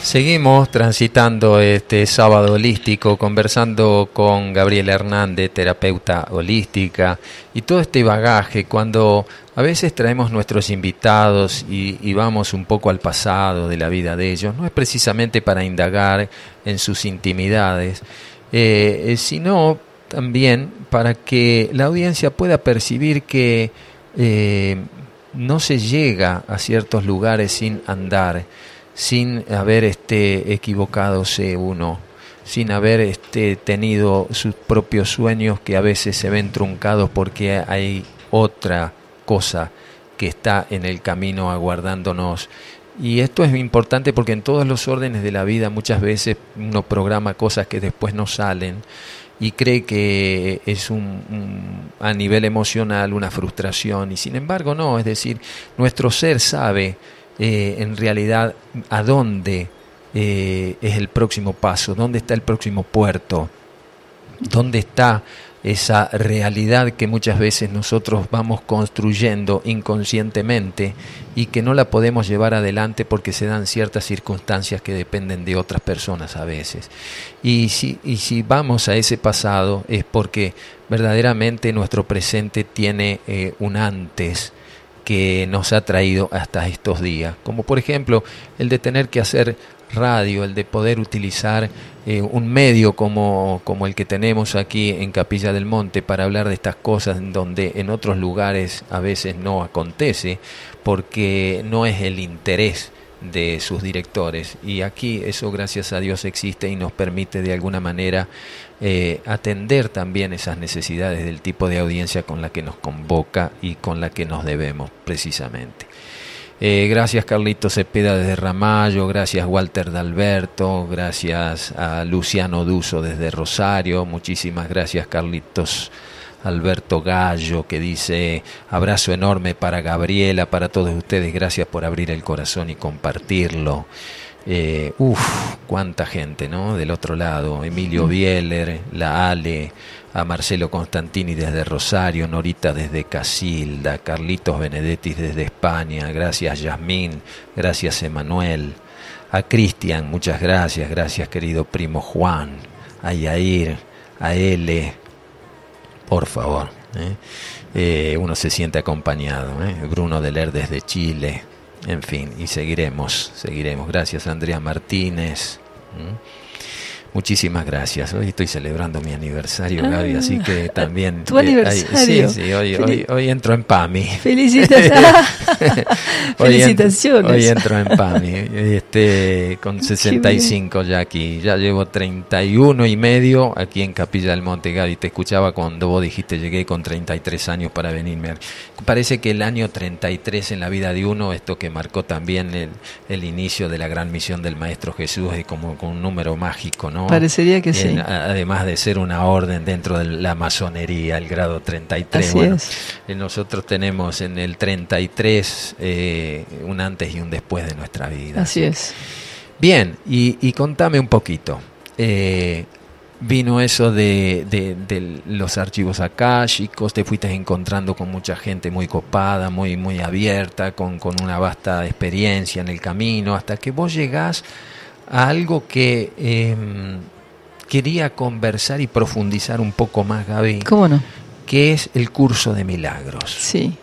Seguimos transitando este sábado holístico, conversando con Gabriela Hernández, terapeuta holística, y todo este bagaje cuando a veces traemos nuestros invitados y, vamos un poco al pasado de la vida de ellos, no es precisamente para indagar en sus intimidades, eh, eh, sino también para que la audiencia pueda percibir que eh, no se llega a ciertos lugares sin andar sin haber este, equivocadose uno, sin haber este, tenido sus propios sueños que a veces se ven truncados porque hay otra cosa que está en el camino aguardándonos. Y esto es importante porque en todos los órdenes de la vida muchas veces uno programa cosas que después no salen y cree que es un, a nivel emocional una frustración y sin embargo no, es decir, nuestro ser sabe eh, en realidad a dónde eh, es el próximo paso, dónde está el próximo puerto, dónde está esa realidad que muchas veces nosotros vamos construyendo inconscientemente y que no la podemos llevar adelante porque se dan ciertas circunstancias que dependen de otras personas a veces. Y si, y si vamos a ese pasado es porque verdaderamente nuestro presente tiene eh, un antes que nos ha traído hasta estos días, como por ejemplo el de tener que hacer radio, el de poder utilizar eh, un medio como, como el que tenemos aquí en Capilla del Monte para hablar de estas cosas donde en otros lugares a veces no acontece, porque no es el interés de sus directores. Y aquí eso, gracias a Dios, existe y nos permite de alguna manera eh, atender también esas necesidades del tipo de audiencia con la que nos convoca y con la que nos debemos precisamente. Eh, gracias Carlitos Cepeda desde Ramallo, gracias Walter D'Alberto, gracias a Luciano Duso desde Rosario, muchísimas gracias Carlitos Alberto Gallo que dice abrazo enorme para Gabriela, para todos ustedes, gracias por abrir el corazón y compartirlo. Eh, uf, cuánta gente, ¿no? Del otro lado, Emilio mm. Bieler, la Ale, a Marcelo Constantini desde Rosario, Norita desde Casilda, Carlitos Benedetti desde España, gracias Yasmín, gracias Emanuel, a Cristian, muchas gracias, gracias querido primo Juan, a Yair, a L, por favor. ¿eh? Eh, uno se siente acompañado. ¿eh? Bruno Deler desde Chile, en fin, y seguiremos, seguiremos. Gracias Andrea Martínez. Muchísimas gracias. Hoy estoy celebrando mi aniversario, Gaby, así ah, que también... ¿Tu aniversario? sí, sí, hoy, hoy, hoy, entro en PAMI. Felicitaciones. Felicitaciones. Hoy, entro en PAMI, este, con 65 ya aquí. Ya llevo 31 y medio aquí en Capilla del Monte, Gaby. Te escuchaba cuando vos dijiste llegué con 33 años para venirme. Parece que el año 33 en la vida de uno, esto que marcó también el, el inicio de la gran misión del Maestro Jesús, es como con un número mágico, ¿no? Parecería que sí. Además de ser una orden dentro de la masonería, el grado 33. Así es. Eh, nosotros tenemos en el 33 eh, un antes y un después de nuestra vida. Así es. Bien, y, contame un poquito. Eh, vino eso de, de, los archivos akáshicos, te fuiste encontrando con mucha gente muy copada, muy, muy abierta, con, con una vasta experiencia en el camino, hasta que vos llegás a algo que em, quería conversar y profundizar un poco más, Gaby. ¿Cómo no? Que es el curso de milagros. Sí.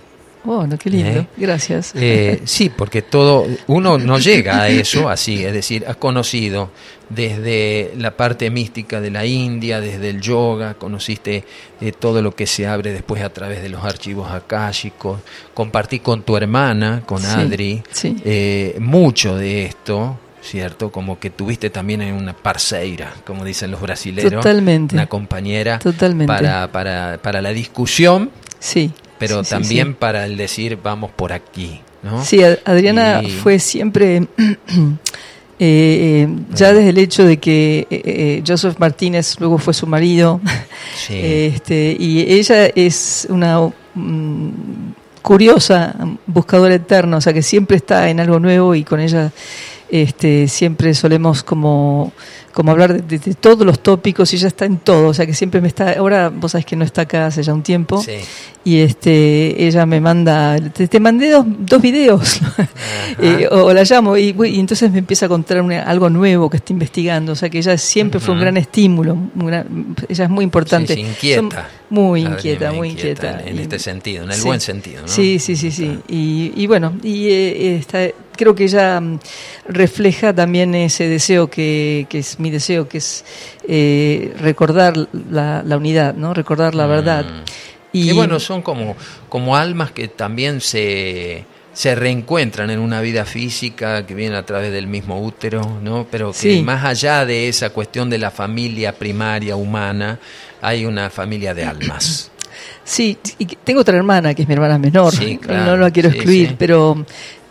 Bueno, qué lindo. ¿Eh? Gracias. Eh, sí, porque todo uno no llega a eso así, es decir, has conocido desde la parte mística de la India, desde el yoga, conociste eh, todo lo que se abre después a través de los archivos akáshicos, compartí con tu hermana, con Adri, mucho de esto, ¿cierto? Como que tuviste también en una parceira, como dicen los brasileños. Totalmente. Una compañera Totalmente. Para, para, para la discusión. Sí. Pero también para el decir, vamos por aquí, ¿no? Sí, Adriana fue siempre... Eh, eh, ya desde el hecho de que eh, Joseph Martínez luego fue su marido, este, y ella es una mm, curiosa buscadora eterna, o sea que siempre está en algo nuevo y con ella este, siempre solemos como como hablar de, todos los tópicos y ella está en todo, o sea que siempre me está, ahora vos sabés que no está acá hace ya un tiempo y este ella me manda, te, mandé dos, dos videos eh, o, la llamo y, entonces me empieza a contar algo nuevo que está investigando, o sea que ella siempre fue un gran estímulo, ella es muy importante. inquieta. muy inquieta, muy inquieta. En, este sentido, en el buen sentido. ¿no? Sí, sí, sí, sí. Y, y bueno, y eh, está creo que ella mm, refleja también ese deseo que, que es mi deseo, que es eh, recordar la, unidad, ¿no? recordar la verdad. Mm. Y bueno, son como, como almas que también se, se reencuentran en una vida física que viene a través del mismo útero, ¿no? Pero que más allá de esa cuestión de la familia primaria humana, hay una familia de almas. Sí, y tengo otra hermana que es mi hermana menor, no la quiero excluir, pero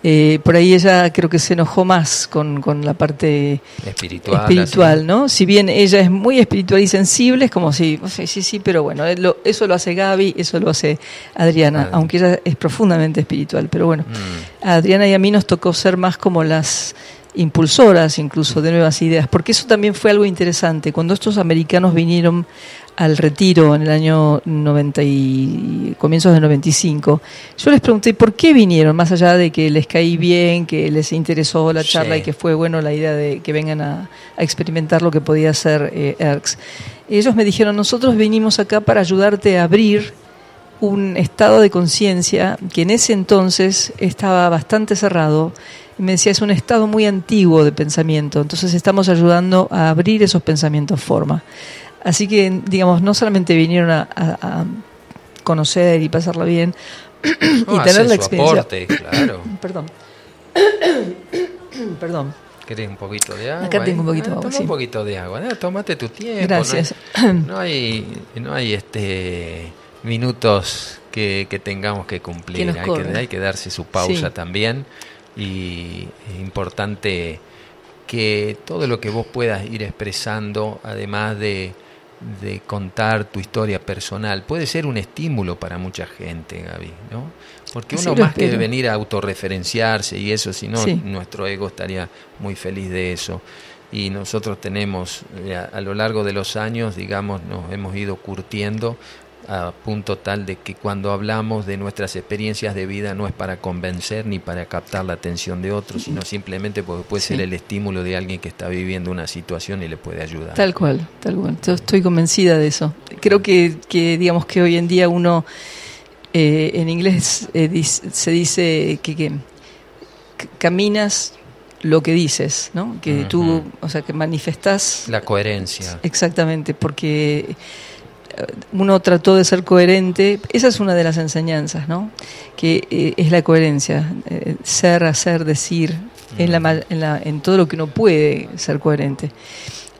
eh, por ahí ella creo que se enojó más con, con la parte espiritual, espiritual ¿no? Si bien ella es muy espiritual y sensible, es como si, sí, sí, sí, pero bueno, eso lo hace Gaby, eso lo hace Adriana, aunque ella es profundamente espiritual. Pero bueno, mm. a Adriana y a mí nos tocó ser más como las impulsoras incluso de nuevas ideas, porque eso también fue algo interesante. Cuando estos americanos vinieron al retiro en el año 90 y comienzos del 95, yo les pregunté por qué vinieron, más allá de que les caí bien, que les interesó la charla y que fue bueno la idea de que vengan a, experimentar lo que podía hacer eh, ERCS. Ellos me dijeron, nosotros vinimos acá para ayudarte a abrir un estado de conciencia que en ese entonces estaba bastante cerrado. Me decía, es un estado muy antiguo de pensamiento, entonces estamos ayudando a abrir esos pensamientos forma. Así que, digamos, no solamente vinieron a, conocer y pasarla bien y tener la experiencia. Aporte, claro. Perdón. Perdón. ¿Querés un poquito de agua? Acá tengo un poquito de ah, agua. Toma un poquito de agua. Tómate tu tiempo. Gracias. No hay, no hay, este minutos que, tengamos que cumplir. hay, que, hay, que, darse su pausa también. Y es importante que todo lo que vos puedas ir expresando, además de de contar tu historia personal puede ser un estímulo para mucha gente, Gaby, ¿no? Porque uno más que venir a autorreferenciarse y eso, si no, nuestro ego estaría muy feliz de eso. Y nosotros tenemos, eh, a, a lo largo de los años, digamos, nos hemos ido curtiendo a punto tal de que cuando hablamos de nuestras experiencias de vida no es para convencer ni para captar la atención de otros, sino simplemente porque puede ser el estímulo de alguien que está viviendo una situación y le puede ayudar. Tal cual, tal cual. Yo estoy convencida de eso. Creo que, que digamos que hoy en día uno, eh, en inglés eh, se dice que, que, caminas lo que dices, ¿no? Que tú, o sea, que manifestas... La coherencia. Exactamente, porque uno trató de ser coherente, esa es una de las enseñanzas, ¿no? Que eh, es la coherencia, eh, ser, hacer, decir, en, la, en, la, en, todo lo que uno puede ser coherente.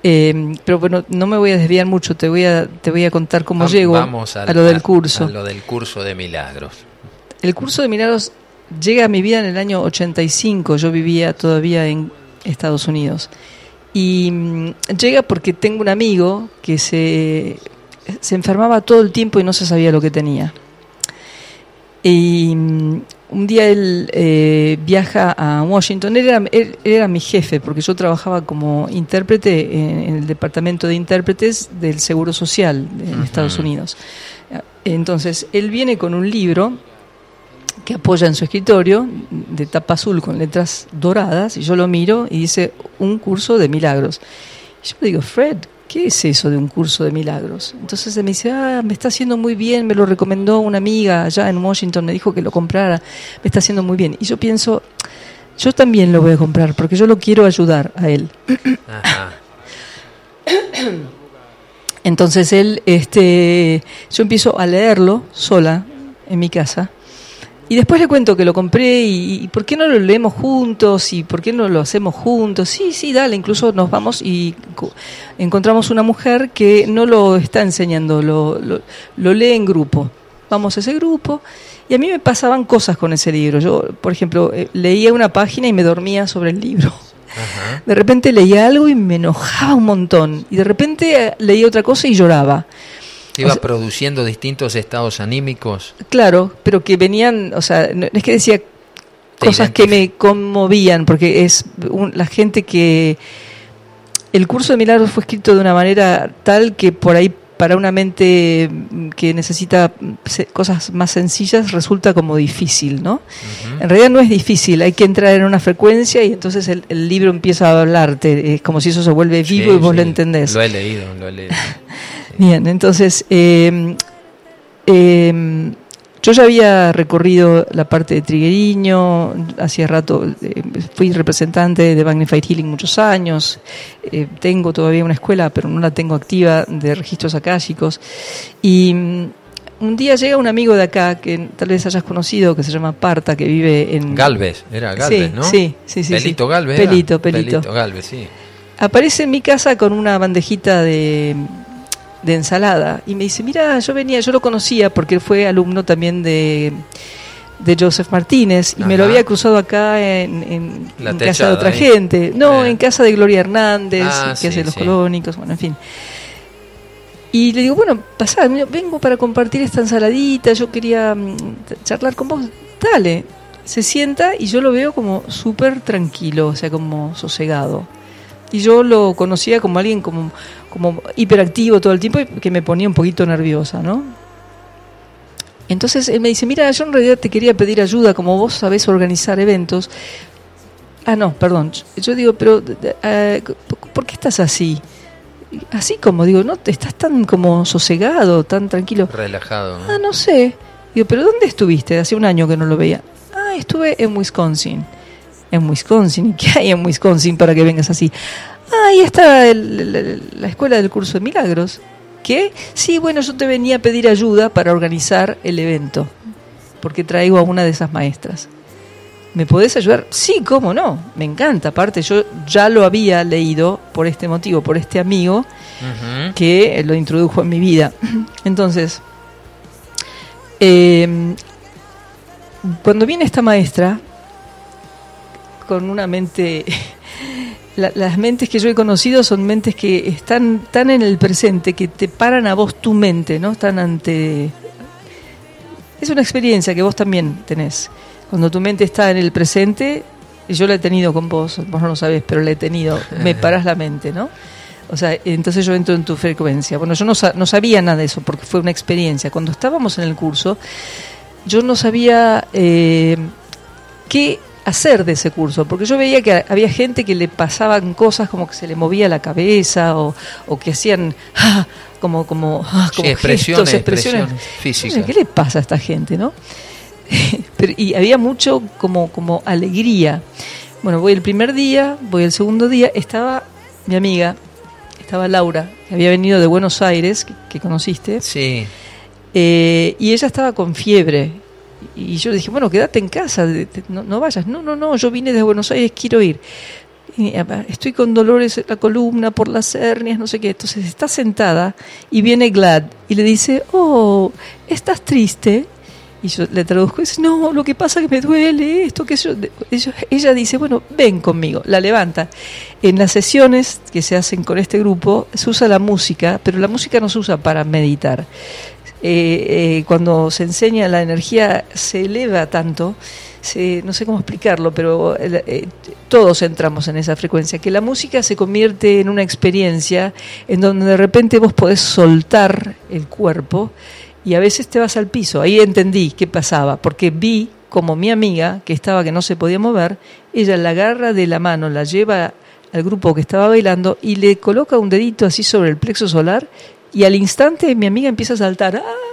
Eh, pero bueno, no me voy a desviar mucho, te voy a, te voy a contar cómo llego a lo del curso. A lo del curso de milagros. El curso de milagros llega a mi vida en el año 85, yo vivía todavía en Estados Unidos. Y mm, llega porque tengo un amigo que se se enfermaba todo el tiempo y no se sabía lo que tenía. Y mm, un día él eh, viaja a Washington, él era, era, mi jefe porque yo trabajaba como intérprete en, el departamento de intérpretes del Seguro Social en Estados Unidos. Entonces, él viene con un libro que apoya en su escritorio de tapa azul con letras doradas y yo lo miro y dice un curso de milagros. Y yo le digo, Fred, ¿qué es eso de un curso de milagros? Entonces me dice, ah, me está haciendo muy bien, me lo recomendó una amiga allá en Washington, me dijo que lo comprara, me está haciendo muy bien. Y yo pienso, yo también lo voy a comprar porque yo lo quiero ayudar a él. Entonces él, este, yo empiezo a leerlo sola en mi casa y después le cuento que lo compré y, ¿por qué no lo leemos juntos? ¿Y por qué no lo hacemos juntos? Sí, sí, dale, incluso nos vamos y encontramos una mujer que no lo está enseñando, lo, lo, lee en grupo. Vamos a ese grupo y a mí me pasaban cosas con ese libro. Yo, por ejemplo, eh, leía una página y me dormía sobre el libro. De repente leía algo y me enojaba un montón. Y de repente eh, leía otra cosa y lloraba. Iba produciendo distintos estados anímicos. Claro, pero que venían, o sea, no, es que decía, cosas que me conmovían, porque es la gente que... El curso de milagros fue escrito de una manera tal que por ahí para una mente que necesita cosas más sencillas resulta como difícil, ¿no? En realidad no es difícil, hay que entrar en una frecuencia y entonces el, libro empieza a hablarte, es como si eso se vuelve vivo y vos lo entendés. Lo he leído, lo he leído. Bien, entonces eh, eh, yo ya había recorrido la parte de Trigueriño, hacía rato eh, fui representante de Magnified Healing muchos años, eh, tengo todavía una escuela, pero no la tengo activa, de registros akáshicos. Y mm, un día llega un amigo de acá, que tal vez hayas conocido, que se llama Parta, que vive en... Galvez, era Galvez, ¿no? Sí, sí, sí. Pelito Galvez. Pelito, Pelito. Pelito Galvez, sí. Aparece en mi casa con una bandejita de de ensalada. Y me dice, mira, yo venía, yo lo conocía porque él fue alumno también de, de Joseph Martínez y me lo había cruzado acá en, en, casa de otra gente. No, en casa de Gloria Hernández, ah, que hace los colónicos, bueno, en fin. Y le digo, bueno, pasad, vengo para compartir esta ensaladita, yo quería mm, charlar con vos. Dale, se sienta y yo lo veo como súper tranquilo, o sea, como sosegado. Y yo lo conocía como alguien como como hiperactivo todo el tiempo y que me ponía un poquito nerviosa, ¿no? Entonces él me dice, mira, yo en realidad te quería pedir ayuda, como vos sabés organizar eventos. Ah, no, perdón. Yo digo, pero eh, ¿por qué estás así? Así como, digo, no, estás tan como sosegado, tan tranquilo. Relajado. Ah, no sé. Digo, pero ¿dónde estuviste? Hace un año que no lo veía. Ah, estuve en Wisconsin. En Wisconsin. ¿Y qué hay en Wisconsin para que vengas así? Ah, ahí está la escuela del curso de milagros. ¿Qué? Sí, bueno, yo te venía a pedir ayuda para organizar el evento, porque traigo a una de esas maestras. ¿Me podés ayudar? Sí, cómo no, me encanta. Aparte, yo ya lo había leído por este motivo, por este amigo que lo introdujo en mi vida. Entonces, em, cuando viene esta maestra, con una mente las mentes que yo he conocido son mentes que están tan en el presente, que te paran a vos tu mente, ¿no? Están ante... Es una experiencia que vos también tenés. Cuando tu mente está en el presente, yo la he tenido con vos, vos no lo sabés, pero la he tenido, me paras la mente, ¿no? O sea, entonces yo entro en tu frecuencia. Bueno, yo no, no sabía nada de eso porque fue una experiencia. Cuando estábamos en el curso, yo no sabía eh, qué hacer de ese curso, porque yo veía que había gente que le pasaban cosas como que se le movía la cabeza o, que hacían ah, como como, ah, expresiones, expresiones, físicas. ¿Qué le pasa a esta gente, no? y había mucho como como alegría. Bueno, voy el primer día, voy el segundo día, estaba mi amiga, estaba Laura, que había venido de Buenos Aires, que, conociste. Sí. Eh, y ella estaba con fiebre y yo le dije, bueno, quédate en casa, no, vayas. No, no, no, yo vine de Buenos Aires, quiero ir. estoy con dolores en la columna por las hernias, no sé qué. Entonces está sentada y viene Glad y le dice, oh, ¿estás triste? Y yo le traduzco dice, no, lo que pasa es que me duele esto, que yo, ella dice, bueno, ven conmigo, la levanta. En las sesiones que se hacen con este grupo se usa la música, pero la música no se usa para meditar. Eh, eh, cuando se enseña la energía se eleva tanto, no sé cómo explicarlo, pero eh, todos entramos en esa frecuencia, que la música se convierte en una experiencia en donde de repente vos podés soltar el cuerpo y a veces te vas al piso. Ahí entendí qué pasaba, porque vi como mi amiga, que estaba que no se podía mover, ella la agarra de la mano, la lleva al grupo que estaba bailando y le coloca un dedito así sobre el plexo solar y al instante mi amiga empieza a saltar. ¡Ah!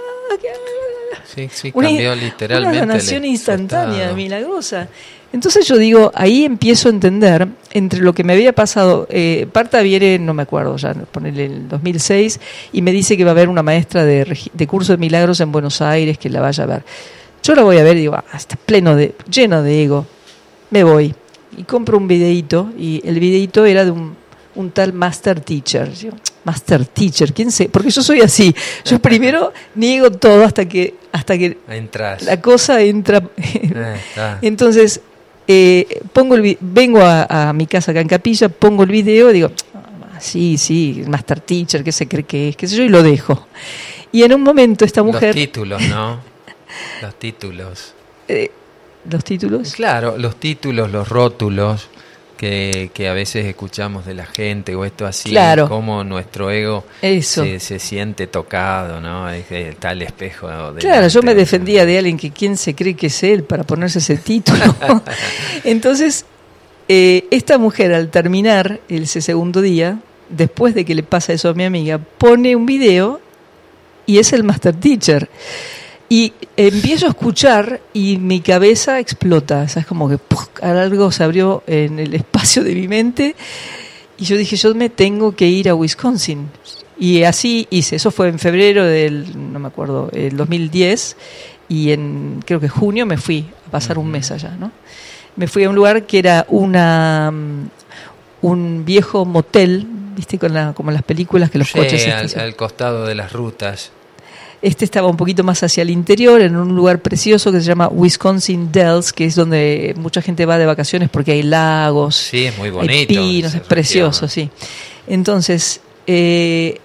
Sí, sí, cambió literalmente. Una sanación instantánea, milagrosa. Entonces yo digo, ahí empiezo a entender entre lo que me había pasado. Eh, Parta viene, no me acuerdo ya, ponerle el 2006, y me dice que va a haber una maestra de, de curso de milagros en Buenos Aires que la vaya a ver. Yo la voy a ver y digo, ah, está pleno de, lleno de ego. Me voy y compro un videíto, y el videíto era de un, un tal Master Teacher. Master Teacher, ¿quién sé? Porque yo soy así. Yo primero niego todo hasta que hasta que la cosa entra. Eh, Entonces eh, pongo el vengo a, mi casa acá en Capilla, pongo el video, y digo ah, sí, sí, Master Teacher, ¿qué se cree que es? ¿Qué sé yo? Y lo dejo. Y en un momento esta mujer. Los títulos, ¿no? Los títulos. Eh, los títulos. Claro, los títulos, los rótulos que, que a veces escuchamos de la gente o esto así, claro. como nuestro ego Se, se, siente tocado, ¿no? Es tal espejo. Claro, yo me defendía de alguien que quién se cree que es él para ponerse ese título. Entonces, eh, esta mujer al terminar ese segundo día, después de que le pasa eso a mi amiga, pone un video y es el Master Teacher. Y empiezo a escuchar y mi cabeza explota. es como que algo se abrió en el espacio de mi mente. Y yo dije, yo me tengo que ir a Wisconsin. Y así hice. Eso fue en febrero del, no me acuerdo, el 2010. Y en, creo que junio me fui a pasar un mes allá, ¿no? Me fui a un lugar que era una, mm, un viejo motel, ¿viste? Con la, como las películas que los coches... Al, al costado de las rutas. Este estaba un poquito más hacia el interior, en un lugar precioso que se llama Wisconsin Dells, que es donde mucha gente va de vacaciones porque hay lagos. Sí, es muy bonito. Hay pinos, es precioso, sí. Entonces, eh,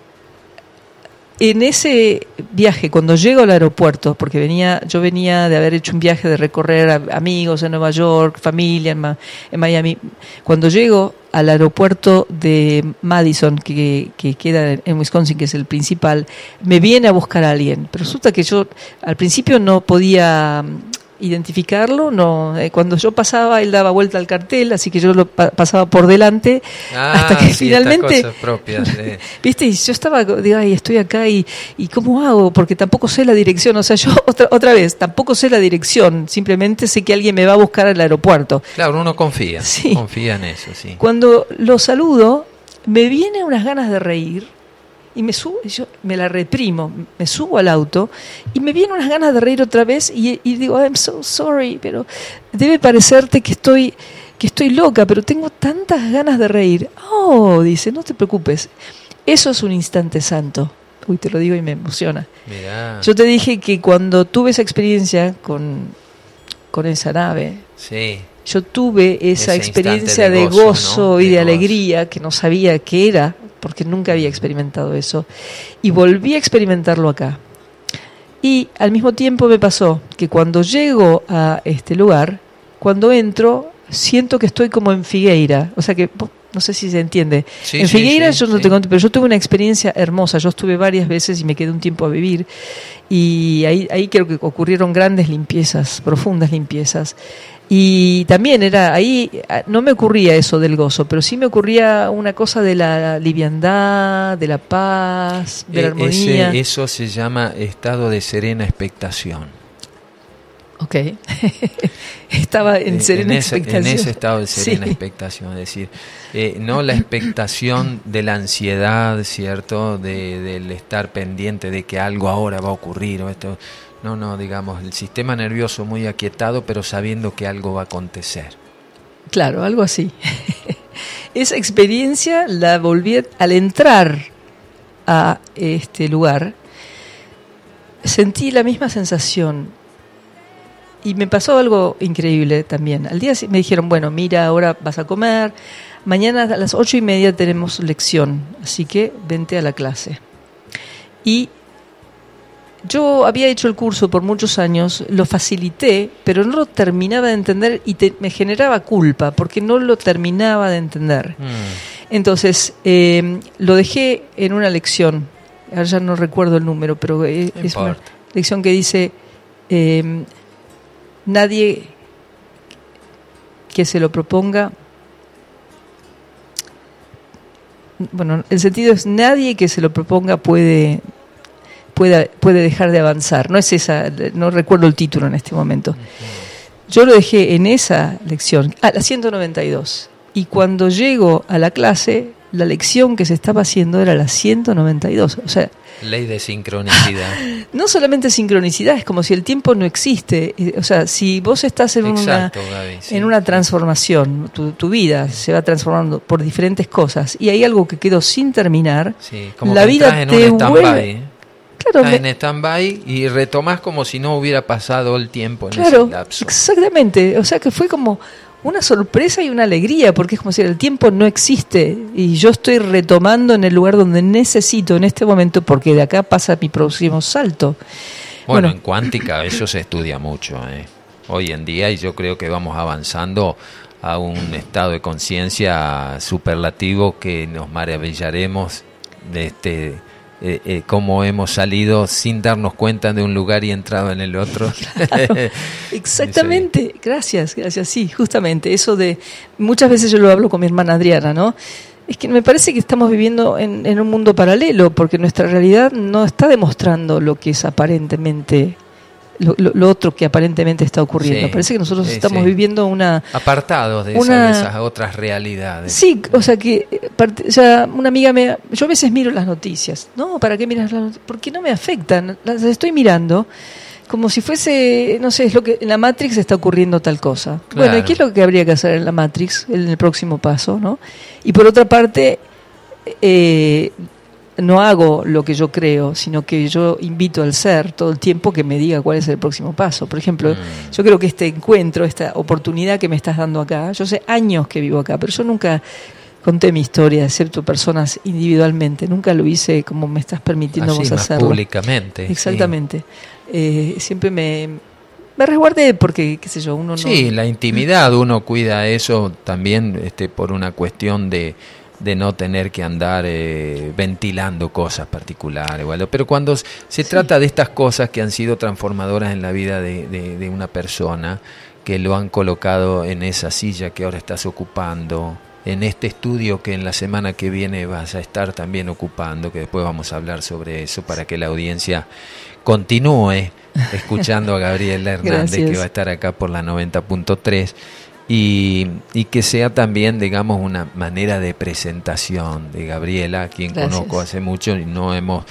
en ese viaje, cuando llego al aeropuerto, porque venía, yo venía de haber hecho un viaje de recorrer amigos en Nueva York, familia en, Miami, cuando llego al aeropuerto de Madison, que, que, queda en Wisconsin, que es el principal, me viene a buscar a alguien. Pero resulta que yo al principio no podía identificarlo, no. Eh, cuando yo pasaba, él daba vuelta al cartel, así que yo lo pasaba por delante, ah, hasta que finalmente, propias, viste, y yo estaba, digo, ay, estoy acá y, y cómo hago, porque tampoco sé la dirección, o sea, yo otra, otra vez, tampoco sé la dirección, simplemente sé que alguien me va a buscar al aeropuerto. Claro, uno confía, confía en eso, sí. Cuando lo saludo, me vienen unas ganas de reír y me subo, yo me la reprimo, me subo al auto y me vienen unas ganas de reír otra vez y, digo, I'm so sorry, pero debe parecerte que estoy, que estoy loca, pero tengo tantas ganas de reír. Oh, dice, no te preocupes, eso es un instante santo. Uy, te lo digo y me emociona. Yo te dije que cuando tuve esa experiencia con, con esa nave, sí. Yo tuve esa experiencia de gozo, y de, alegría que no sabía qué era, porque nunca había experimentado eso. Y volví a experimentarlo acá. Y al mismo tiempo me pasó que cuando llego a este lugar, cuando entro, siento que estoy como en Figueira. O sea que no sé si se entiende. en Figueira yo no te conté, pero yo tuve una experiencia hermosa. Yo estuve varias veces y me quedé un tiempo a vivir. Y ahí, ahí creo que ocurrieron grandes limpiezas, profundas limpiezas. Y también era ahí, no me ocurría eso del gozo, pero sí me ocurría una cosa de la liviandad, de la paz, de la e-, armonía. eso se llama estado de serena expectación. Ok. Estaba en serena expectación. En ese estado de serena expectación, es decir, eh, no la expectación de la ansiedad, ¿cierto? De, del estar pendiente de que algo ahora va a ocurrir o esto no, no, digamos, el sistema nervioso muy aquietado, pero sabiendo que algo va a acontecer. Claro, algo así. Esa experiencia la volví al entrar a este lugar, sentí la misma sensación. Y me pasó algo increíble también. Al día me dijeron, bueno, mira, ahora vas a comer, mañana a las ocho y media tenemos lección, así que vente a la clase. Y yo había hecho el curso por muchos años, lo facilité, pero no lo terminaba de entender y me generaba culpa porque no lo terminaba de entender. Mm. Entonces, eh, lo dejé en una lección, ahora ya no recuerdo el número, pero es, una lección que dice, eh, nadie que se lo proponga, bueno, el sentido es nadie que se lo proponga puede puede, puede dejar de avanzar. No es esa, no recuerdo el título en este momento. Yo lo dejé en esa lección, a la 192. Y cuando llego a la clase, la lección que se estaba haciendo era la 192. O sea, Ley de sincronicidad. No solamente sincronicidad, es como si el tiempo no existe. O sea, si vos estás en, una, en una transformación, tu, vida se va transformando por diferentes cosas y hay algo que quedó sin terminar, la vida te vuelve en stand-by y retomas como si no hubiera pasado el tiempo en claro, ese lapso. Exactamente. O sea que fue como una sorpresa y una alegría, porque es como si el tiempo no existe y yo estoy retomando en el lugar donde necesito en este momento, porque de acá pasa mi próximo salto. Bueno, en cuántica eso se estudia mucho. ¿eh? hoy en día y yo creo que vamos avanzando a un estado de conciencia superlativo que nos maravillaremos de este eh, eh, cómo hemos salido sin darnos cuenta de un lugar y entrado en el otro. Exactamente, gracias, gracias, sí, justamente, eso de, muchas veces yo lo hablo con mi hermana Adriana, ¿no? Es que me parece que estamos viviendo en, en un mundo paralelo, porque nuestra realidad no está demostrando lo que es aparentemente lo, otro que aparentemente está ocurriendo. Parece que nosotros estamos viviendo una... Apartados de, esas otras realidades. Sí, o sea que una amiga me... Yo a veces miro las noticias, ¿no? ¿Para qué miras las noticias? Porque no me afectan, las estoy mirando como si fuese, no sé, es lo que en la Matrix está ocurriendo tal cosa. Bueno, ¿y qué es lo que habría que hacer en la Matrix, en el próximo paso, no? Y por otra parte, eh, no hago lo que yo creo, sino que yo invito al ser todo el tiempo que me diga cuál es el próximo paso. Por ejemplo, mm. yo creo que este encuentro, esta oportunidad que me estás dando acá, yo sé años que vivo acá, pero yo nunca conté mi historia, excepto personas individualmente, nunca lo hice como me estás permitiendo vos hacerlo. Públicamente. Exactamente. Eh, siempre me, me resguardé porque, qué sé yo, uno no... Sí, la intimidad, uno cuida eso también este, por una cuestión de de no tener que andar eh, ventilando cosas particulares. Pero cuando se trata de estas cosas que han sido transformadoras en la vida de, de, una persona, que lo han colocado en esa silla que ahora estás ocupando, en este estudio que en la semana que viene vas a estar también ocupando, que después vamos a hablar sobre eso para que la audiencia continúe escuchando a Gabriela Hernández, que va a estar acá por la 90.3 y, y, que sea también, digamos, una manera de presentación de Gabriela, a quien conozco hace mucho y no hemos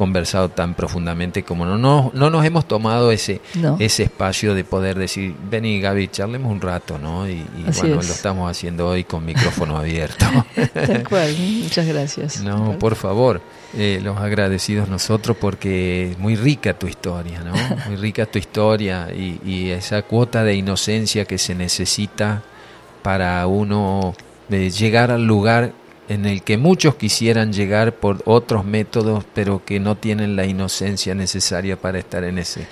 conversado tan profundamente como no, no, no nos hemos tomado ese, ese espacio de poder decir, vení Gaby, charlemos un rato, ¿no? Y, bueno, lo estamos haciendo hoy con micrófono abierto. Tal cual, muchas gracias. No, por favor, eh, los agradecidos nosotros porque es muy rica tu historia, ¿no? Muy rica tu historia y, y esa cuota de inocencia que se necesita para uno de llegar al lugar en el que muchos quisieran llegar por otros métodos, pero que no tienen la inocencia necesaria para estar en ese.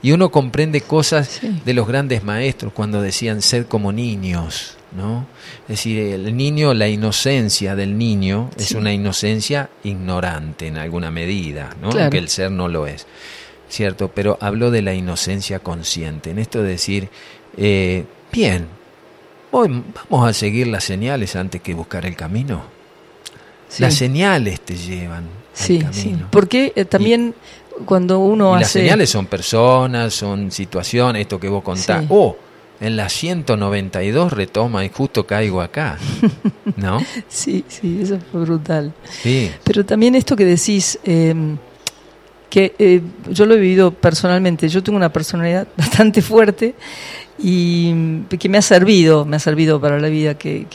Y uno comprende cosas de los grandes maestros cuando decían ser como niños, ¿no? Es decir, el niño, la inocencia del niño es una inocencia ignorante en alguna medida, ¿no? Aunque el ser no lo es, ¿cierto? Pero hablo de la inocencia consciente, en esto de decir, eh, bien, hoy vamos a seguir las señales antes que buscar el camino. Las señales te llevan. Sí, sí. Porque eh, también cuando uno hace. Las señales son personas, son situaciones, esto que vos contás. Oh, en la 192 retoma y justo caigo acá. ¿No? sí, sí, eso fue brutal. Sí. Pero también esto que decís. Em, que eh, yo lo he vivido personalmente, yo tengo una personalidad bastante fuerte y que me ha servido, me ha servido para la vida que,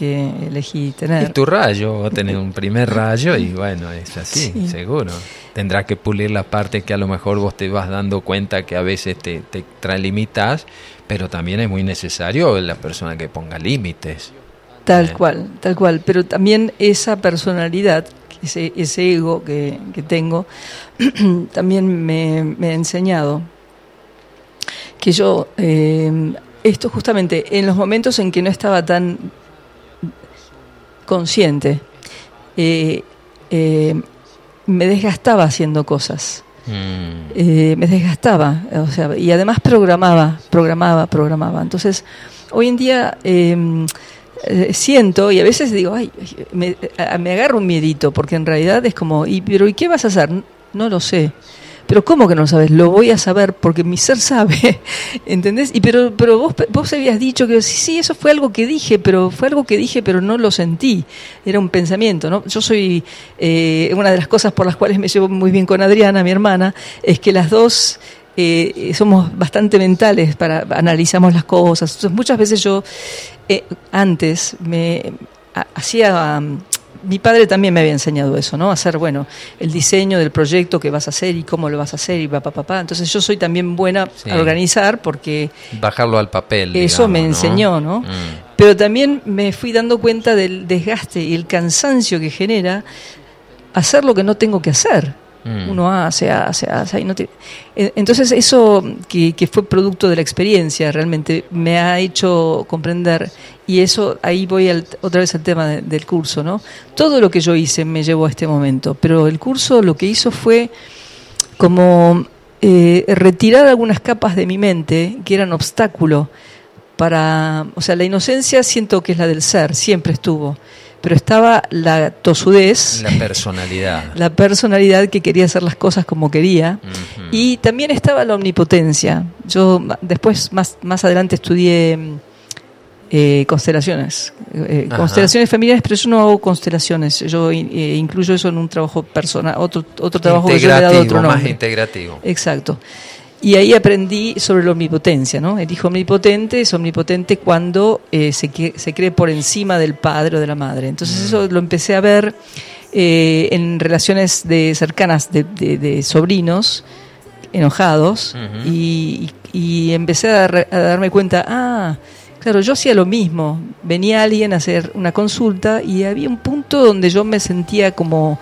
elegí tener. Es tu rayo, va a tener un primer rayo y bueno, es así, seguro. Tendrás que pulir la parte que a lo mejor vos te vas dando cuenta que a veces te, te tralimitas, pero también es muy necesario la persona que ponga límites. Tal eh. cual, tal cual, pero también esa personalidad, ese, ese ego que, que tengo, también me, me ha enseñado que yo eh, esto justamente en los momentos en que no estaba tan consciente, eh, eh, me desgastaba haciendo cosas. Mm. Eh, me desgastaba, o sea, y además programaba, programaba, programaba. Entonces, hoy en día em, siento y a veces digo, ay, me, me, agarro un miedito, porque en realidad es como, y, pero ¿y qué vas a hacer? No lo sé. Pero ¿cómo que no lo sabes? Lo voy a saber porque mi ser sabe, ¿entendés? Y pero, pero vos, vos habías dicho que sí, sí, eso fue algo que dije, pero fue algo que dije, pero no lo sentí. Era un pensamiento, ¿no? Yo soy, eh, una de las cosas por las cuales me llevo muy bien con Adriana, mi hermana, es que las dos eh, somos bastante mentales para analizamos las cosas. Entonces, muchas veces yo eh, antes me hacía mi padre también me había enseñado eso, ¿no? Hacer, bueno, el diseño del proyecto que vas a hacer y cómo lo vas a hacer y papá, papá. Entonces yo soy también buena a organizar porque... Bajarlo al papel. Eso me enseñó, ¿no? Mm. Pero también me fui dando cuenta del desgaste y el cansancio que genera hacer lo que no tengo que hacer. Mm. Uno hace, hace, hace. Y no eh, Entonces eso que, fue producto de la experiencia realmente me ha hecho comprender y eso ahí voy otra vez al tema del curso, ¿no? Todo lo que yo hice me llevó a este momento, pero el curso lo que hizo fue como eh, retirar algunas capas de mi mente que eran obstáculo para, o sea, la inocencia siento que es la del ser, siempre estuvo pero estaba la tosudez. La personalidad. La personalidad que quería hacer las cosas como quería. Y también estaba la omnipotencia. Yo después, más, más adelante, estudié eh, constelaciones. Eh, constelaciones familiares, pero yo no hago constelaciones. Yo eh, incluyo eso en un trabajo personal, otro, otro trabajo que yo he dado otro nombre. Más integrativo. Exacto. Y ahí aprendí sobre la omnipotencia, ¿no? El hijo omnipotente es omnipotente cuando eh, se, se, cree por encima del padre o de la madre. Entonces eso lo empecé a ver eh, en relaciones de cercanas de, sobrinos enojados y, empecé a, a, darme cuenta, ah, claro, yo hacía lo mismo. Venía alguien a hacer una consulta y había un punto donde yo me sentía como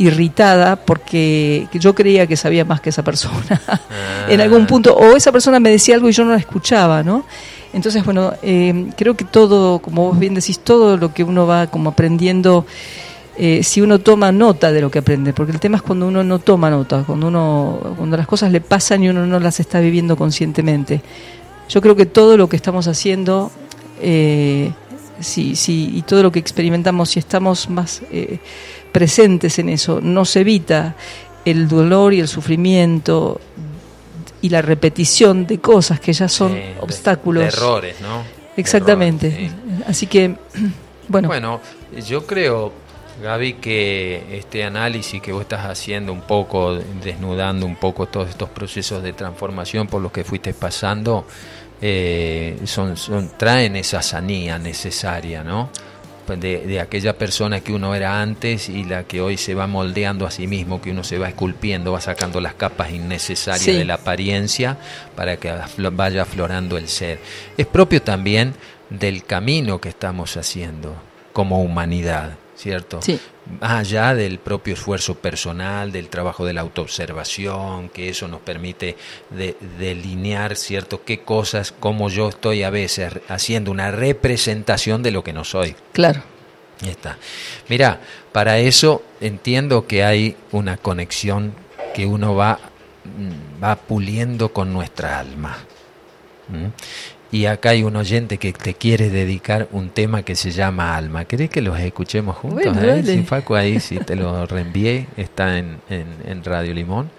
irritada porque yo creía que sabía más que esa persona en algún punto, o esa persona me decía algo y yo no la escuchaba, ¿no? Entonces, bueno, eh, creo que todo, como vos bien decís, todo lo que uno va como aprendiendo, eh, si uno toma nota de lo que aprende, porque el tema es cuando uno no toma nota, cuando uno, cuando las cosas le pasan y uno no las está viviendo conscientemente. Yo creo que todo lo que estamos haciendo, eh, sí, sí, y todo lo que experimentamos, si estamos más eh, presentes en eso, nos evita el dolor y el sufrimiento y la repetición de cosas que ya son obstáculos. errores, ¿no? Exactamente. Así que, bueno. Bueno, yo creo, Gaby, que este análisis que vos estás haciendo un poco, desnudando un poco todos estos procesos de transformación por los que fuiste pasando, eh, son, son, traen esa sanía necesaria, ¿no? De, aquella persona que uno era antes y la que hoy se va moldeando a sí mismo, que uno se va esculpiendo, va sacando las capas innecesarias de la apariencia para que vaya aflorando el ser. Es propio también del camino que estamos haciendo como humanidad, ¿cierto? Sí. Más allá del propio esfuerzo personal, del trabajo de la autoobservación, que eso nos permite delinear, ¿cierto?, qué cosas, como yo estoy a veces haciendo una representación de lo que no soy. Claro. Ahí está. Mira, para eso entiendo que hay una conexión que uno va, mm, va puliendo con nuestra alma. Y acá hay un oyente que te quiere dedicar un tema que se llama Alma. ¿Querés que los escuchemos juntos? Eh? Sin Facu ahí, si te lo reenvié, está en, en, Radio Limón.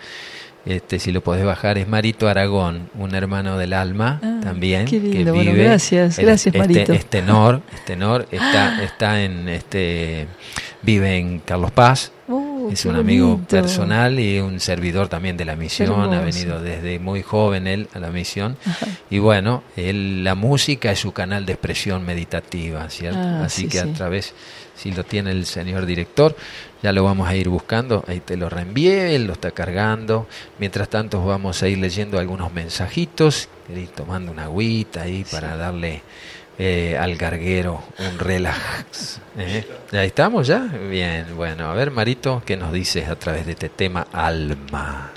Este, si lo podés bajar, es Marito Aragón, un hermano del alma ah, también. que vive, gracias, gracias este, Marito. Es tenor, es tenor, está, está en este, vive en Carlos Paz, es un amigo personal y un servidor también de la misión. Ha venido desde muy joven él a la misión. Y bueno, él, la música es su canal de expresión meditativa, ¿cierto? Ah, Así que a través, si lo tiene el señor director, ya lo vamos a ir buscando. Ahí te lo reenvié, él lo está cargando. Mientras tanto, vamos a ir leyendo algunos mensajitos, ir tomando una agüita ahí para darle eh, al garguero, un relax. ¿eh? ¿Ya estamos ya? Bien, bueno, a ver Marito, ¿qué nos dices a través de este tema alma?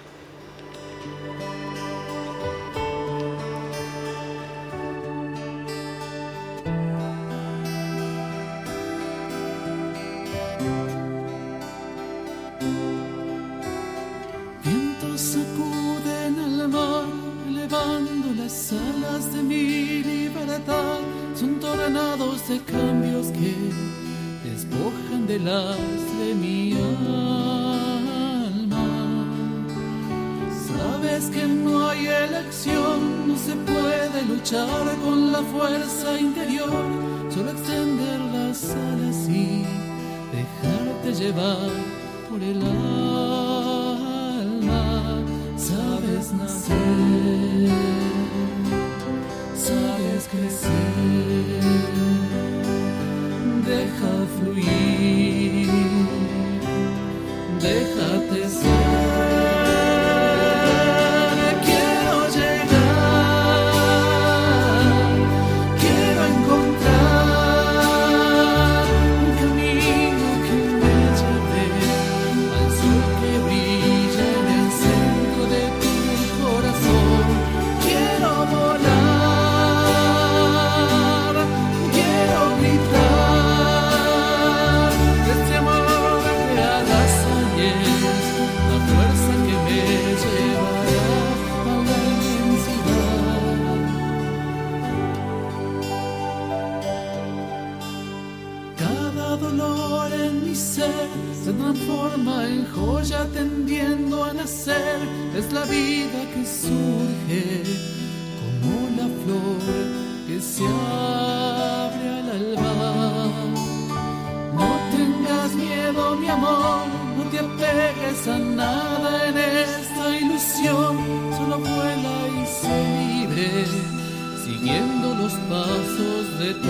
De cambios que despojan de las de mi alma. Sabes que no hay elección, no se puede luchar con la fuerza interior, solo extender las alas y dejarte llevar por el alma. Sabes nacer, sabes crecer deja fluir, déjate ser. la vida que surge como la flor que se abre al alba. No tengas miedo, mi amor, no te apegues a nada en esta ilusión. Solo vuela y se libre, siguiendo los pasos de tu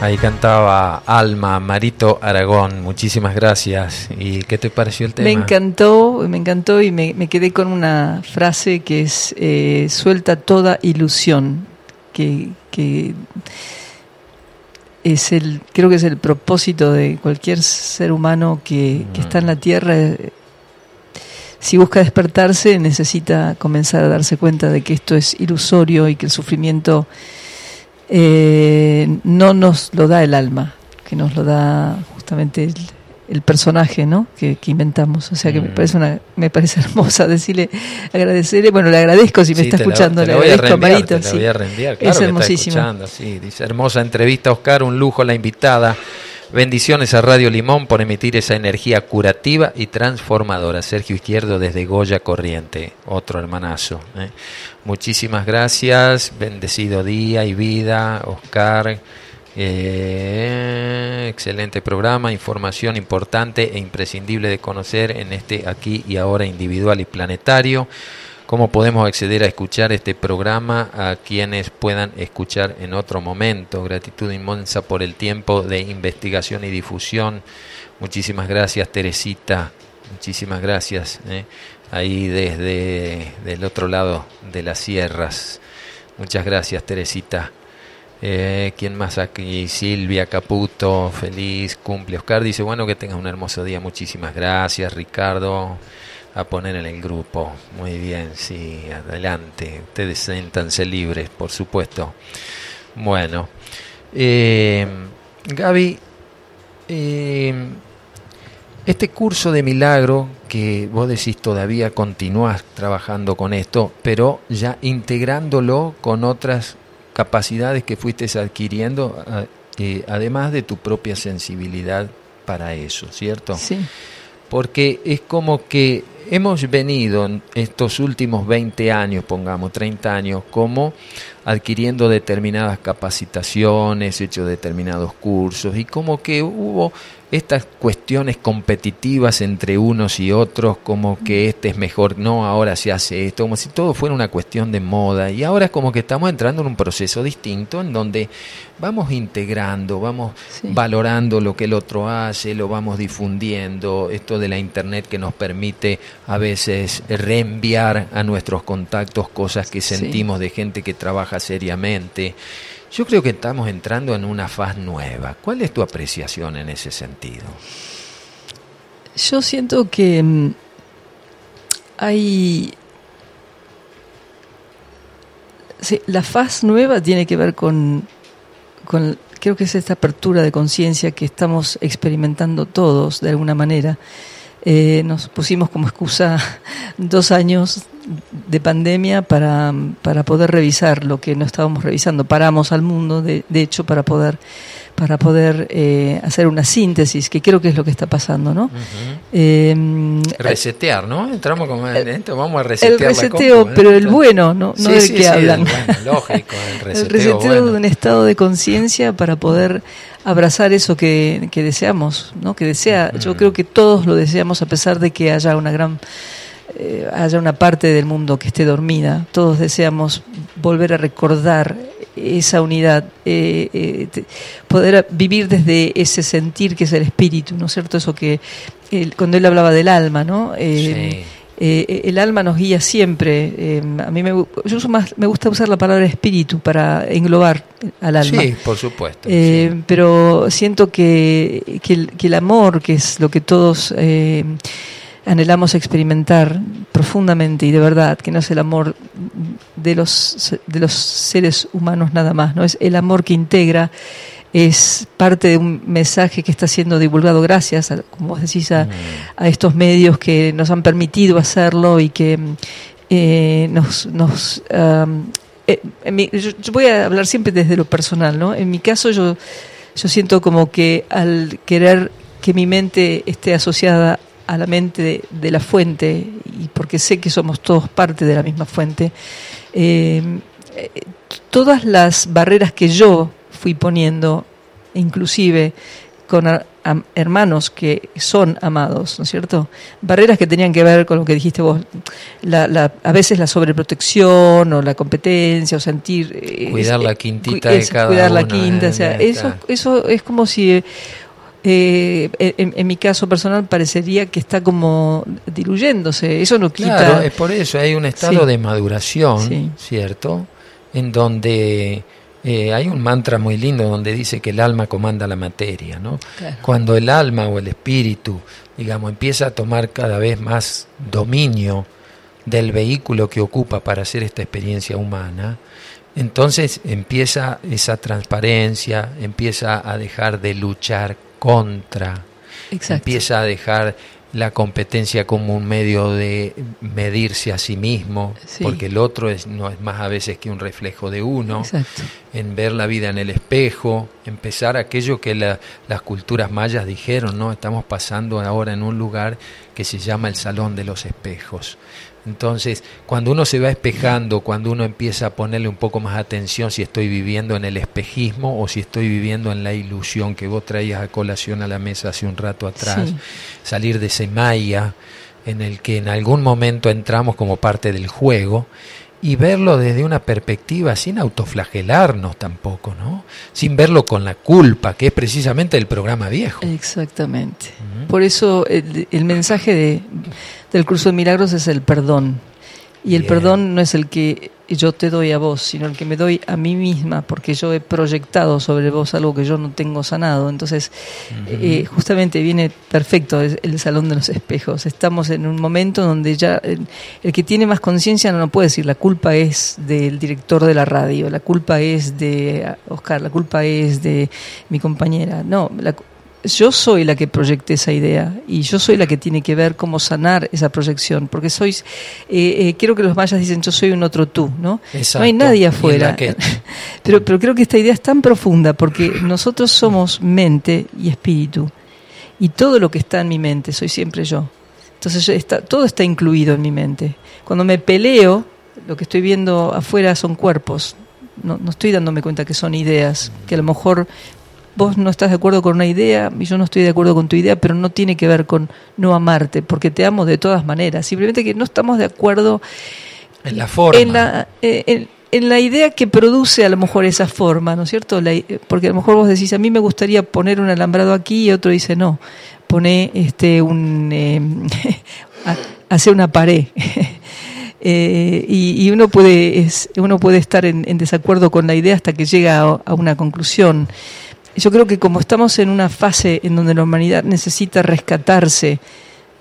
Ahí cantaba Alma, Marito Aragón. Muchísimas gracias. ¿Y qué te pareció el tema? Me encantó, me encantó y me, quedé con una frase que es eh, suelta toda ilusión, que, es el, creo que es el propósito de cualquier ser humano que, que está en la tierra. Si busca despertarse, necesita comenzar a darse cuenta de que esto es ilusorio y que el sufrimiento eh, no nos lo da el alma, que nos lo da justamente el, personaje ¿no? Que, inventamos. O sea que me mm. parece una, me parece hermosa decirle, agradecerle, bueno, le agradezco si me está escuchando, le agradezco a Marito. es hermosísima. dice, hermosa entrevista, Oscar, un lujo la invitada. Bendiciones a Radio Limón por emitir esa energía curativa y transformadora. Sergio Izquierdo desde Goya Corriente, otro hermanazo. ¿eh? Muchísimas gracias, bendecido día y vida, Oscar. Eh, excelente programa, información importante e imprescindible de conocer en este aquí y ahora individual y planetario cómo podemos acceder a escuchar este programa a quienes puedan escuchar en otro momento. Gratitud inmensa por el tiempo de investigación y difusión. Muchísimas gracias, Teresita. Muchísimas gracias. ¿eh? Ahí desde el otro lado de las sierras. Muchas gracias, Teresita. Eh, ¿Quién más aquí? Silvia Caputo, feliz cumple. Oscar dice, bueno, que tengas un hermoso día. Muchísimas gracias, Ricardo a poner en el grupo. Muy bien, sí, adelante. Ustedes siéntanse libres, por supuesto. Bueno, eh, Gaby, eh, este curso de milagro que vos decís todavía continúas trabajando con esto, pero ya integrándolo con otras capacidades que fuiste adquiriendo, eh, además de tu propia sensibilidad para eso, ¿cierto? Sí. Porque es como que hemos venido en estos últimos 20 años, pongamos 30 años, como adquiriendo determinadas capacitaciones, hecho determinados cursos y como que hubo estas cuestiones competitivas entre unos y otros, como que este es mejor, no, ahora se hace esto, como si todo fuera una cuestión de moda. Y ahora es como que estamos entrando en un proceso distinto en donde vamos integrando, vamos valorando lo que el otro hace, lo vamos difundiendo, esto de la internet que nos permite a veces reenviar a nuestros contactos cosas que sentimos de gente que trabaja seriamente. Yo creo que estamos entrando en una faz nueva. ¿Cuál es tu apreciación en ese sentido? Yo siento que mm, hay... la faz nueva tiene que ver con, con, creo que es esta apertura de conciencia que estamos experimentando todos de alguna manera. Eh, nos pusimos como excusa dos años de pandemia para, para poder revisar lo que no estábamos revisando. Paramos al mundo, de, de hecho, para poder para poder eh, hacer una síntesis, que creo que es lo que está pasando, ¿no? Em, resetear, ¿no? Entramos como en esto, vamos a resetear. El reseteo, pero el bueno, ¿no? No del que hablan. lógico, el reseteo. el reseteo de un estado de conciencia para poder abrazar eso que, que, deseamos, ¿no? Que desea, yo creo que todos lo deseamos a pesar de que haya una gran eh, haya una parte del mundo que esté dormida. Todos deseamos volver a recordar esa unidad, eh, eh, poder vivir desde ese sentir que es el espíritu, ¿no es cierto? Eso que cuando él hablaba del alma, ¿no? el alma nos guía siempre. a mí me, yo más, me gusta usar la palabra espíritu para englobar al alma. Sí, por supuesto. Pero siento que, que, el, que, el, amor, que es lo que todos anhelamos experimentar profundamente y de verdad, que no es el amor de los, de los seres humanos nada más, no es el amor que integra, es parte de un mensaje que está siendo divulgado gracias, a, como vos decís, a, estos medios que nos han permitido hacerlo y que eh, nos... nos eh, yo, voy a hablar siempre desde lo personal, ¿no? En mi caso yo, yo siento como que al querer que mi mente esté asociada a la mente de, la fuente, y porque sé que somos todos parte de la misma fuente, eh, todas las barreras que yo fui poniendo, inclusive con hermanos que son amados, ¿no es cierto? Barreras que tenían que ver con lo que dijiste vos, la, a veces la sobreprotección o la competencia o sentir... Eh, cuidar la quintita de cada Cuidar la quinta, o sea, eso, eso es como si... Eh, en, mi caso personal parecería que está como diluyéndose. Eso no quita. Claro, es por eso hay un estado de maduración, ¿cierto? En donde eh, hay un mantra muy lindo donde dice que el alma comanda la materia, ¿no? Cuando el alma o el espíritu, digamos, empieza a tomar cada vez más dominio del vehículo que ocupa para hacer esta experiencia humana, entonces empieza esa transparencia, empieza a dejar de luchar contra, empieza a dejar la competencia como un medio de medirse a sí mismo, porque el otro es, no es más a veces que un reflejo de uno, en ver la vida en el espejo, empezar aquello que las culturas mayas dijeron, ¿no? Estamos pasando ahora en un lugar que se llama el Salón de los Espejos. Entonces, cuando uno se va espejando, cuando uno empieza a ponerle un poco más atención si estoy viviendo en el espejismo o si estoy viviendo en la ilusión que vos traías a colación a la mesa hace un rato atrás, salir de ese maya en el que en algún momento entramos como parte del juego y verlo desde una perspectiva sin autoflagelarnos tampoco, ¿no? Sin verlo con la culpa, que es precisamente el programa viejo. Exactamente. Por eso el mensaje de del curso de milagros es el perdón. Y el perdón no es el que yo te doy a vos, sino el que me doy a mí misma, porque yo he proyectado sobre vos algo que yo no tengo sanado. Entonces, eh, justamente viene perfecto el, salón de los espejos. Estamos en un momento donde ya el, el que tiene más conciencia no lo puede decir, la culpa es del director de la radio, la culpa es de Oscar, la culpa es de mi compañera. No, la, yo soy la que proyecté esa idea y yo soy la que tiene que ver cómo sanar esa proyección, porque sois, eh, eh, quiero que los mayas dicen yo soy un otro tú, ¿no? No hay nadie afuera. pero, pero creo que esta idea es tan profunda porque nosotros somos mente y espíritu y todo lo que está en mi mente soy siempre yo. Entonces está, todo está incluido en mi mente. Cuando me peleo, lo que estoy viendo afuera son cuerpos, no, no, estoy dándome cuenta que son ideas, que a lo mejor vos no estás de acuerdo con una idea y yo no estoy de acuerdo con tu idea, pero no tiene que ver con no amarte, porque te amo de todas maneras. Simplemente que no estamos de acuerdo en la forma. En la, eh, en, la idea que produce a lo mejor esa forma, ¿no es cierto? porque a lo mejor vos decís, a mí me gustaría poner un alambrado aquí y otro dice, no, pone este un... Eh, hace una pared. Eh, y, uno puede es, uno puede estar en, desacuerdo con la idea hasta que llega a una conclusión yo creo que como estamos en una fase en donde la humanidad necesita rescatarse,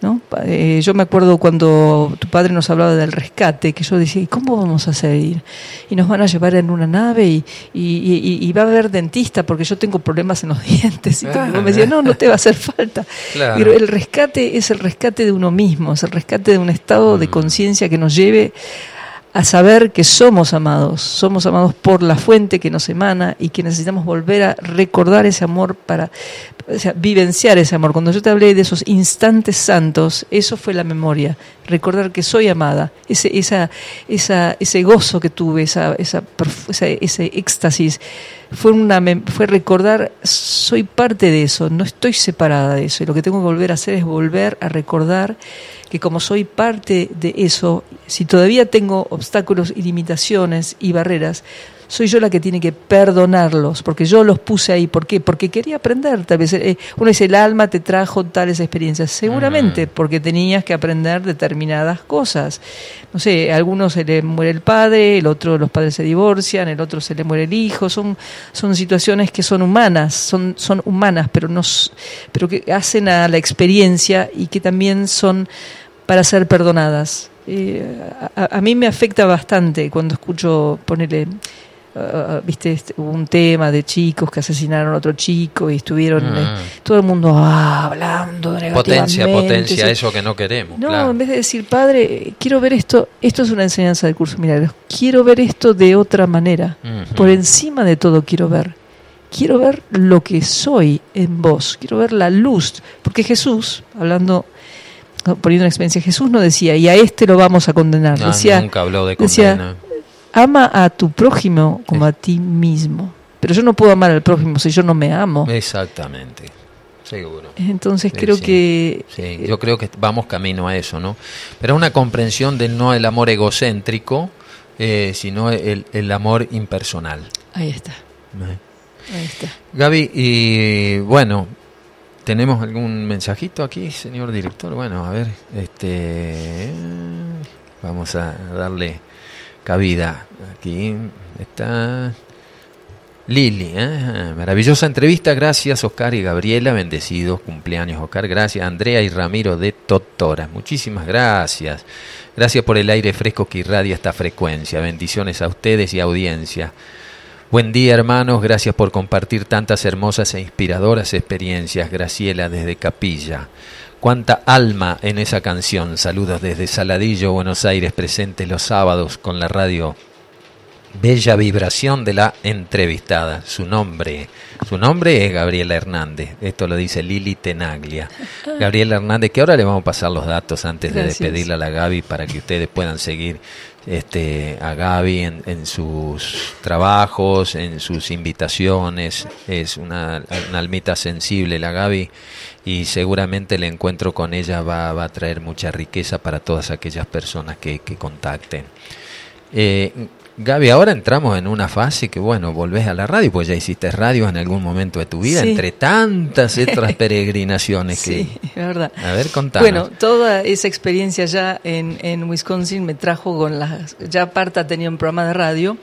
¿no? Eh, yo me acuerdo cuando tu padre nos hablaba del rescate, que yo decía, ¿y cómo vamos a hacer? Y nos van a llevar en una nave y, y, va a haber dentista porque yo tengo problemas en los dientes. Y me decía, no, no te va a hacer falta. Pero el rescate es el rescate de uno mismo, es el rescate de un estado de mm. conciencia que nos lleve a saber que somos amados, somos amados por la fuente que nos emana y que necesitamos volver a recordar ese amor para vivenciar ese amor. Cuando yo te hablé de esos instantes santos, eso fue la memoria, recordar que soy amada, ese, esa, esa, ese gozo que tuve, esa, esa, ese éxtasis, fue, una, fue recordar, soy parte de eso, no estoy separada de eso, y lo que tengo que volver a hacer es volver a recordar que como soy parte de eso, si todavía tengo obstáculos y limitaciones y barreras, soy yo la que tiene que perdonarlos, porque yo los puse ahí. ¿Por qué? Porque quería aprender. Tal vez eh, uno dice, el alma te trajo tales experiencias. Seguramente, porque tenías que aprender determinadas cosas. No sé, a algunos se le muere el padre, el otro los padres se divorcian, el otro se le muere el hijo. Son, son situaciones que son humanas, son, son humanas, pero, no, pero que hacen a la experiencia y que también son para ser perdonadas. Eh, a, a, mí me afecta bastante cuando escucho ponerle Uh, viste este, un tema de chicos que asesinaron a otro chico y estuvieron eh, mm. todo el mundo ah, hablando potencia potencia eso que no queremos no en vez de decir padre quiero ver esto esto es una enseñanza del curso milagros quiero ver esto de otra manera por encima de todo quiero ver. Quiero ver lo que soy en vos quiero ver la luz porque Jesús hablando poniendo una experiencia Jesús no decía y a este lo vamos a condenar decía nunca habló de condena ama a tu prójimo como a ti mismo. Pero yo no puedo amar al prójimo si yo no me amo. Exactamente. Seguro. Entonces creo que... Sí, yo creo que vamos camino a eso, ¿no? Pero una comprensión de no el amor egocéntrico, eh, sino el, el, amor impersonal. Ahí está. Ahí está. Gaby, y bueno, ¿tenemos algún mensajito aquí, señor director? Bueno, a ver, este... Vamos a darle cabida. Aquí está Lili, ¿eh? maravillosa entrevista, gracias Oscar y Gabriela, bendecidos cumpleaños Oscar, gracias Andrea y Ramiro de Totora, muchísimas gracias, gracias por el aire fresco que irradia esta frecuencia, bendiciones a ustedes y audiencia. Buen día hermanos, gracias por compartir tantas hermosas e inspiradoras experiencias, Graciela desde Capilla. Cuánta alma en esa canción. Saludos desde Saladillo, Buenos Aires, presente los sábados con la radio bella vibración de la entrevistada. Su nombre, su nombre es Gabriela Hernández. Esto lo dice Lili Tenaglia. Gabriela Hernández, que ahora le vamos a pasar los datos antes de despedirla a la Gaby para que ustedes puedan seguir este, a Gaby en, sus trabajos, en sus invitaciones. Es una, almita sensible la Gaby y seguramente el encuentro con ella va, a traer mucha riqueza para todas aquellas personas que, que contacten. Eh, Gaby, ahora entramos en una fase que, bueno, volvés a la radio, pues ya hiciste radio en algún momento de tu vida, entre tantas otras peregrinaciones que... Sí, es verdad. A ver, contanos. Bueno, toda esa experiencia ya en, en Wisconsin me trajo con las... Ya Parta tenía un programa de radio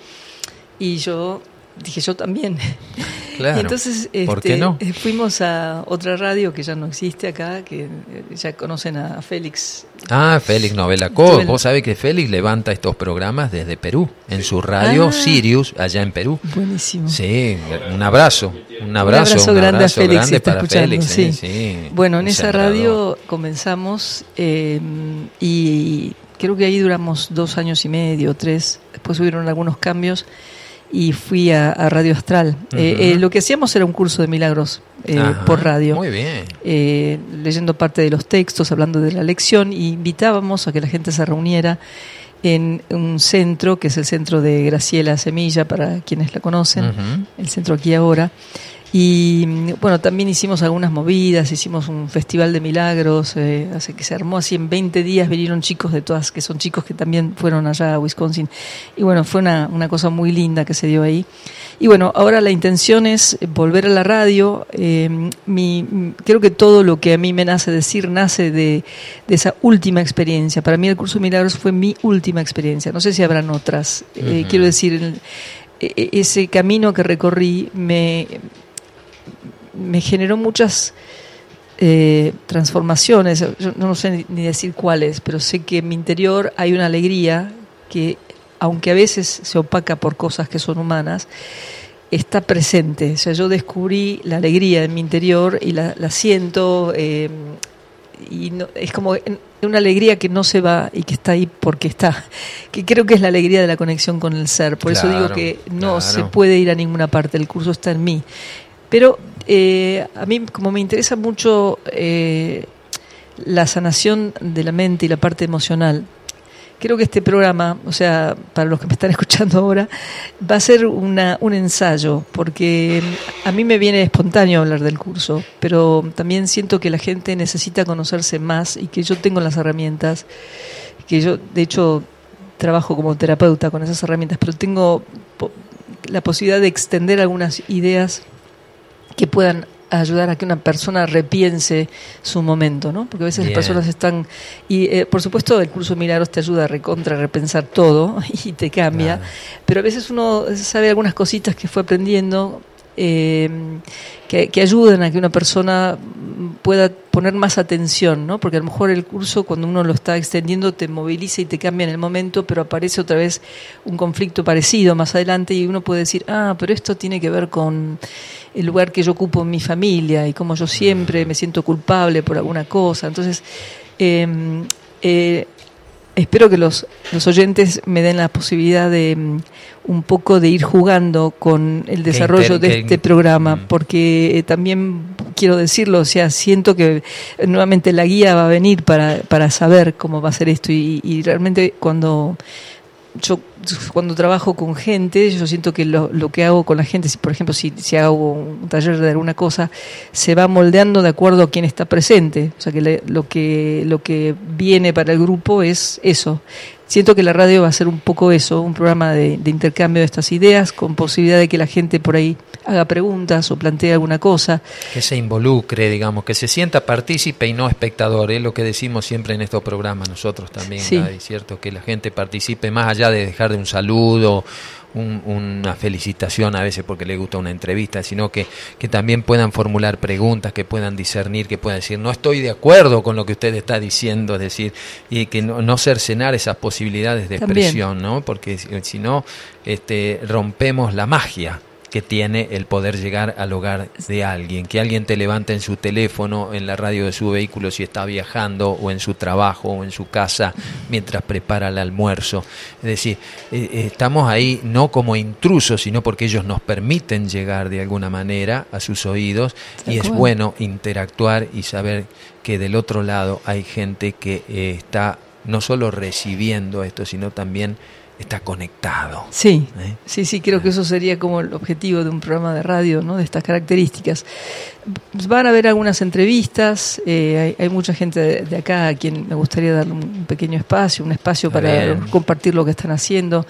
y yo dije yo también. Claro. Entonces, ¿Por qué este, no? Eh, fuimos a otra radio que ya no existe acá, que eh, ya conocen a Félix. Ah, Félix Novela Co. Vos sabés que Félix levanta estos programas desde Perú, en su radio ah. Sirius, allá en Perú. Buenísimo. Sí, un abrazo, un abrazo, un grande a Félix, grande para Félix. Sí. bueno, en esa radio comenzamos eh, y creo que ahí duramos dos años y medio, tres. Después hubieron algunos cambios y fui a, Radio Astral. Eh, eh, lo que hacíamos era un curso de milagros eh, por radio. Muy bien. leyendo parte de los textos, hablando de la lección, y invitábamos a que la gente se reuniera en un centro, que es el centro de Graciela Semilla, para quienes la conocen, el centro aquí ahora. Y bueno, también hicimos algunas movidas, hicimos un festival de milagros, eh, hace que se armó así en 20 días, vinieron chicos de todas, que son chicos que también fueron allá a Wisconsin. Y bueno, fue una, una cosa muy linda que se dio ahí. Y bueno, ahora la intención es volver a la radio. Eh, mi, creo que todo lo que a mí me nace decir nace de, de, esa última experiencia. Para mí el curso de milagros fue mi última experiencia. No sé si habrán otras. Eh, quiero decir, e, ese camino que recorrí me me generó muchas eh, transformaciones, yo no sé ni decir cuáles, pero sé que en mi interior hay una alegría que, aunque a veces se opaca por cosas que son humanas, está presente. O sea, yo descubrí la alegría en mi interior y la, siento, eh, y es como una alegría que no se va y que está ahí porque está, que creo que es la alegría de la conexión con el ser. Por eso digo que no se puede ir a ninguna parte, el curso está en mí. Pero eh, a mí, como me interesa mucho eh, la sanación de la mente y la parte emocional, creo que este programa, o sea, para los que me están escuchando ahora, va a ser una, un ensayo, porque a mí me viene espontáneo hablar del curso, pero también siento que la gente necesita conocerse más y que yo tengo las herramientas, que yo, de hecho, trabajo como terapeuta con esas herramientas, pero tengo la posibilidad de extender algunas ideas que puedan ayudar a que una persona repiense su momento, ¿no? Porque a veces las personas están... Y eh, por supuesto el curso de milagros te ayuda a recontra, repensar todo y te cambia, pero a veces uno sabe algunas cositas que fue aprendiendo eh, que, que, ayudan a que una persona pueda poner más atención, ¿no? Porque a lo mejor el curso cuando uno lo está extendiendo te moviliza y te cambia en el momento, pero aparece otra vez un conflicto parecido más adelante y uno puede decir, ah, pero esto tiene que ver con el lugar que yo ocupo en mi familia y como yo siempre me siento culpable por alguna cosa. Entonces, em, eh, espero que los, los oyentes me den la posibilidad de mm, un poco de ir jugando con el desarrollo de este programa, mm. porque eh, también quiero decirlo, o sea, siento que nuevamente la guía va a venir para, para saber cómo va a ser esto y, y realmente cuando yo cuando trabajo con gente, yo siento que lo, lo, que hago con la gente, si por ejemplo si, si hago un taller de alguna cosa, se va moldeando de acuerdo a quien está presente. O sea que lo que lo que viene para el grupo es eso. Siento que la radio va a ser un poco eso, un programa de, de intercambio de estas ideas, con posibilidad de que la gente por ahí haga preguntas o plantee alguna cosa. Que se involucre, digamos, que se sienta partícipe y no espectador, es lo que decimos siempre en estos programas nosotros también, sí. ¿cierto? Que la gente participe más allá de dejar de un saludo una felicitación a veces porque le gusta una entrevista, sino que, que también puedan formular preguntas, que puedan discernir, que puedan decir, no estoy de acuerdo con lo que usted está diciendo, es decir, y que no, no cercenar esas posibilidades de expresión, ¿no? Porque si no, este, rompemos la magia que tiene el poder llegar al hogar de alguien, que alguien te levante en su teléfono, en la radio de su vehículo si está viajando o en su trabajo o en su casa mientras prepara el almuerzo. Es decir, eh, eh, estamos ahí no como intrusos, sino porque ellos nos permiten llegar de alguna manera a sus oídos y es bueno interactuar y saber que del otro lado hay gente que eh, está no solo recibiendo esto, sino también está conectado. Sí, ¿Eh? sí, sí, creo que eso sería como el objetivo de un programa de radio, ¿no? De estas características. Van a haber algunas entrevistas, eh, hay, hay, mucha gente de, de, acá a quien me gustaría darle un pequeño espacio, un espacio para compartir lo que están haciendo.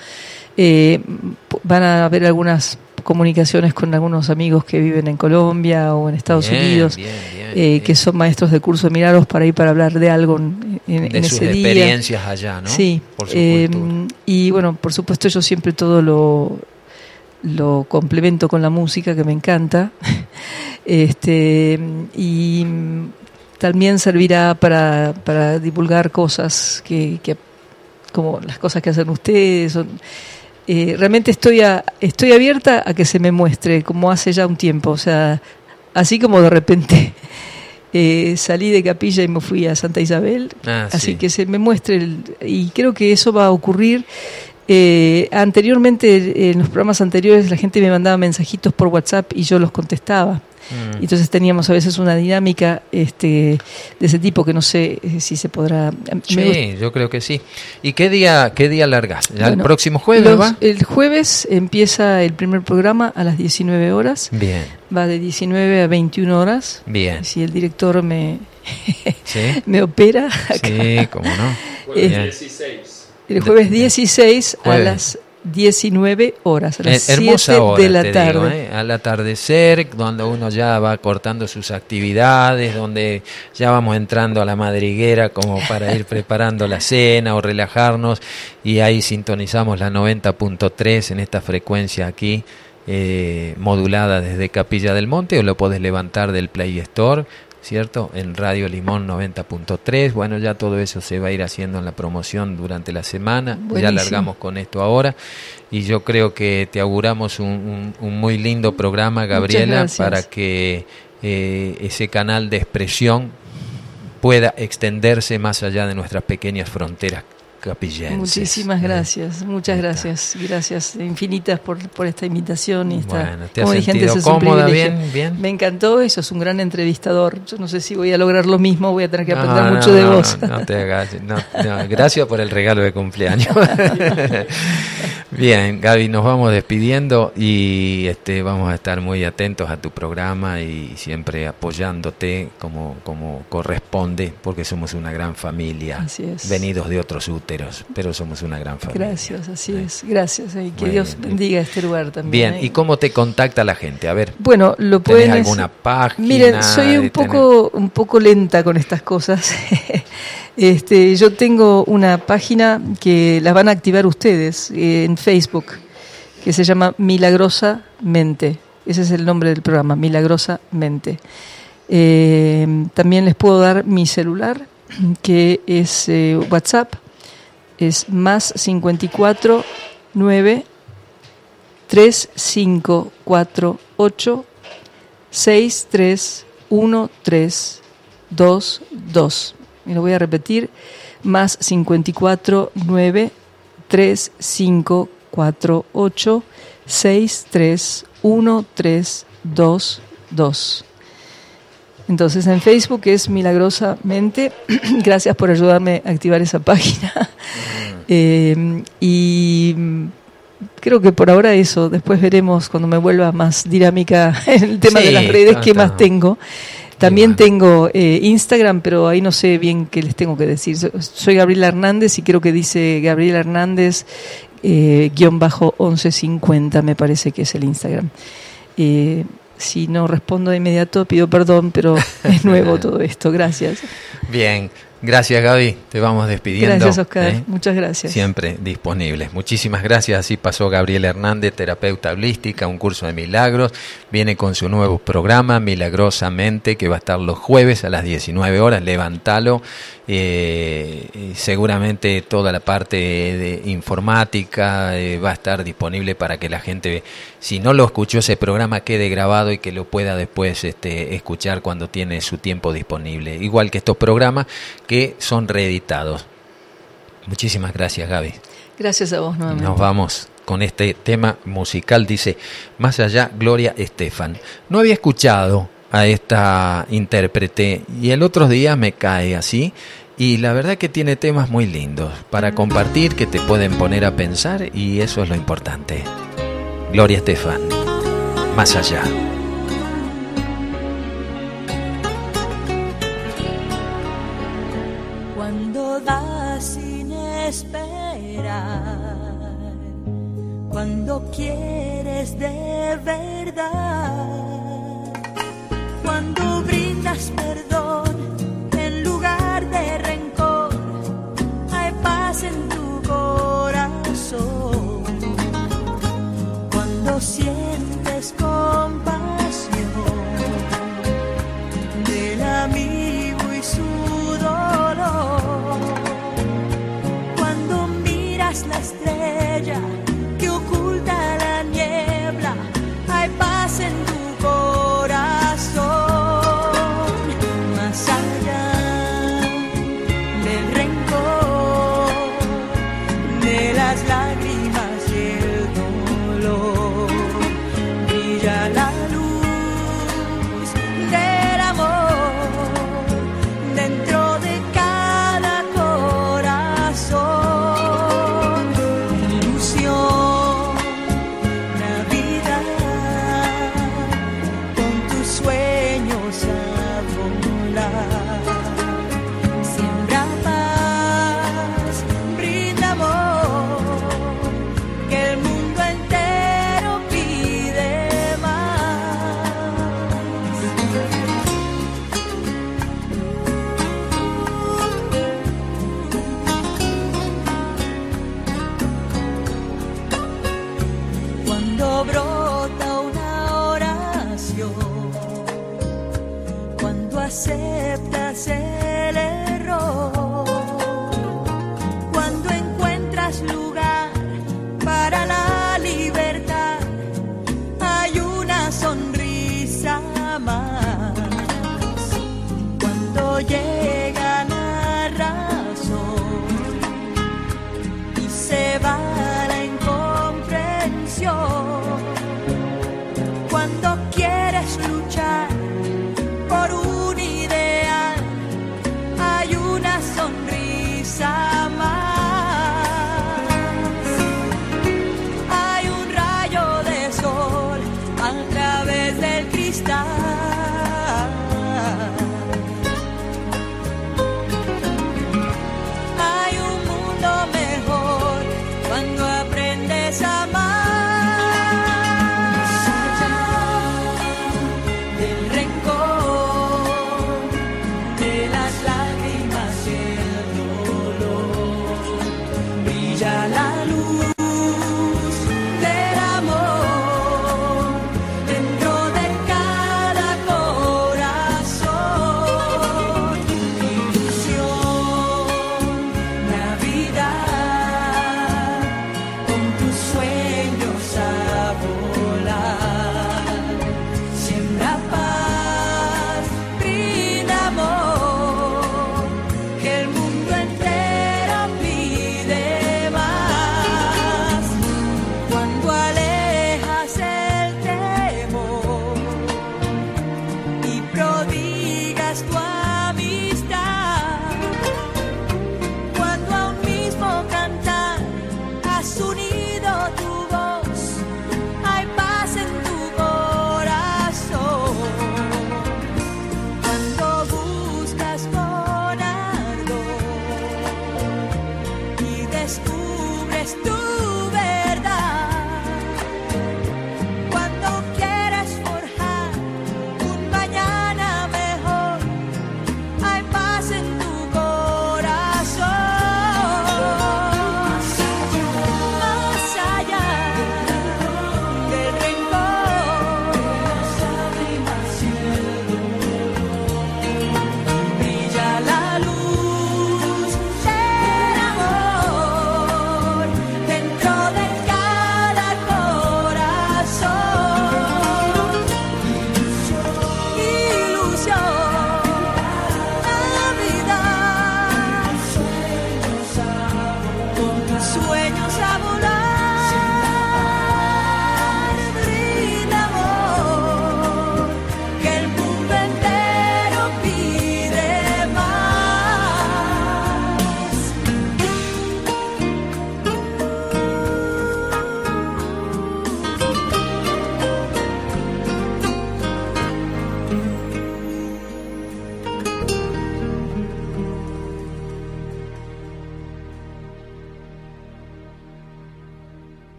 Eh, van a haber algunas comunicaciones con algunos amigos que viven en Colombia o en Estados bien, Unidos, bien, bien, eh, que son maestros de curso de Milagros para ir para hablar de algo en, en, de en sus ese día. experiencias allá, ¿no? Sí. Por su eh, cultura. y bueno, por supuesto yo siempre todo lo, lo complemento con la música que me encanta. este Y también servirá para, para divulgar cosas que, que, como las cosas que hacen ustedes. Son, eh, realmente estoy, a, estoy abierta a que se me muestre, como hace ya un tiempo. O sea, así como de repente eh, salí de capilla y me fui a Santa Isabel, Ah, así sí. que se me muestre. El, y creo que eso va a ocurrir. Eh, anteriormente, en los programas anteriores, la gente me mandaba mensajitos por WhatsApp y yo los contestaba. Mm. Entonces teníamos a veces una dinámica este, de ese tipo que no sé eh, si se podrá. gust- Sí, yo creo que sí. ¿Y qué día, qué día largas? ¿Ya el Bueno, próximo jueves los- va? El jueves empieza el primer programa a las 19 horas. Bien, Va de 19 a 21 horas. bien. Si el director me, ¿Sí? me opera. acá. Sí, cómo no. Eh, Bien. El jueves 16 a las 19 horas, a Eh, las hermosa 7 hora, de la tarde. digo, ¿eh? al atardecer, donde uno ya va cortando sus actividades, donde ya vamos entrando a la madriguera como para ir preparando la cena o relajarnos, y ahí sintonizamos la 90.3 en esta frecuencia aquí, eh, modulada desde Capilla del Monte, o lo podés levantar del Play Store. ¿Cierto? En Radio Limón 90.3. Bueno, ya todo eso se va a ir haciendo en la promoción durante la semana. Ya largamos con esto ahora y yo creo que te auguramos un, un- un muy lindo programa, Gabriela, para que eh, ese canal de expresión pueda extenderse más allá de nuestras pequeñas fronteras capillenses. Muchísimas ¿eh? gracias, muchas gracias, gracias infinitas por, por esta invitación y esta, Bueno, ¿te has como dije sentido un cómoda? Bien, bien. Me encantó eso, es un gran entrevistador. Yo no sé si voy a lograr lo mismo, voy a tener que aprender No, mucho no, de no, vos. No, no te hagas, no, no, gracias por el regalo de cumpleaños. Bien, Gaby, nos vamos despidiendo y este vamos a estar muy atentos a tu programa y siempre apoyándote como, como corresponde, porque somos una gran familia, Así es. venidos de otros úteros, pero somos una gran familia. Gracias, así Eh. es, gracias. Y que Muy Dios bien. bendiga este lugar también. Bien, ¿eh? ¿y cómo te contacta la gente? A ver, Bueno, lo ¿tenés pueden alguna página? Miren, soy un tener- poco, un poco lenta con estas cosas. este, yo tengo una página que la van a activar ustedes eh, en Facebook, que se llama Milagrosamente. Ese es el nombre del programa, Milagrosamente. Eh, también les puedo dar mi celular, que es eh, WhatsApp, es más 54 9 3548 631322. Y lo voy a repetir, más 54 9 3548 631322. Entonces en Facebook es milagrosamente. Gracias por ayudarme a activar esa página. Eh, y creo que por ahora eso, después veremos cuando me vuelva más dinámica el tema de las redes, qué más tengo. También tengo eh, Instagram, pero ahí no sé bien qué les tengo que decir. Soy Gabriela Hernández y creo que dice Gabriela Hernández eh, guion bajo 1150, me parece que es el Instagram. Eh, si no respondo de inmediato, pido perdón, pero es nuevo todo esto. Gracias. Bien, Gracias Gaby, te vamos despidiendo. Gracias Oscar, ¿eh? muchas gracias. Siempre disponibles. Muchísimas gracias. Así pasó Gabriel Hernández, terapeuta holística, un curso de milagros. Viene con su nuevo programa, Milagrosamente, que va a estar los jueves a las 19 horas. Levántalo. Eh, seguramente toda la parte de informática eh, va a estar disponible para que la gente, si no lo escuchó ese programa, quede grabado y que lo pueda después este, escuchar cuando tiene su tiempo disponible. Igual que estos programas que son reeditados. Muchísimas gracias, Gaby. Gracias a vos nuevamente. Nos vamos con este tema musical, dice Más allá, Gloria Estefan. No había escuchado a esta intérprete y el otro día me cae así y la verdad que tiene temas muy lindos para compartir que te pueden poner a pensar y eso es lo importante. Gloria Estefan, más allá. acéptase.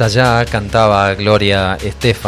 Allá cantaba Gloria Estefan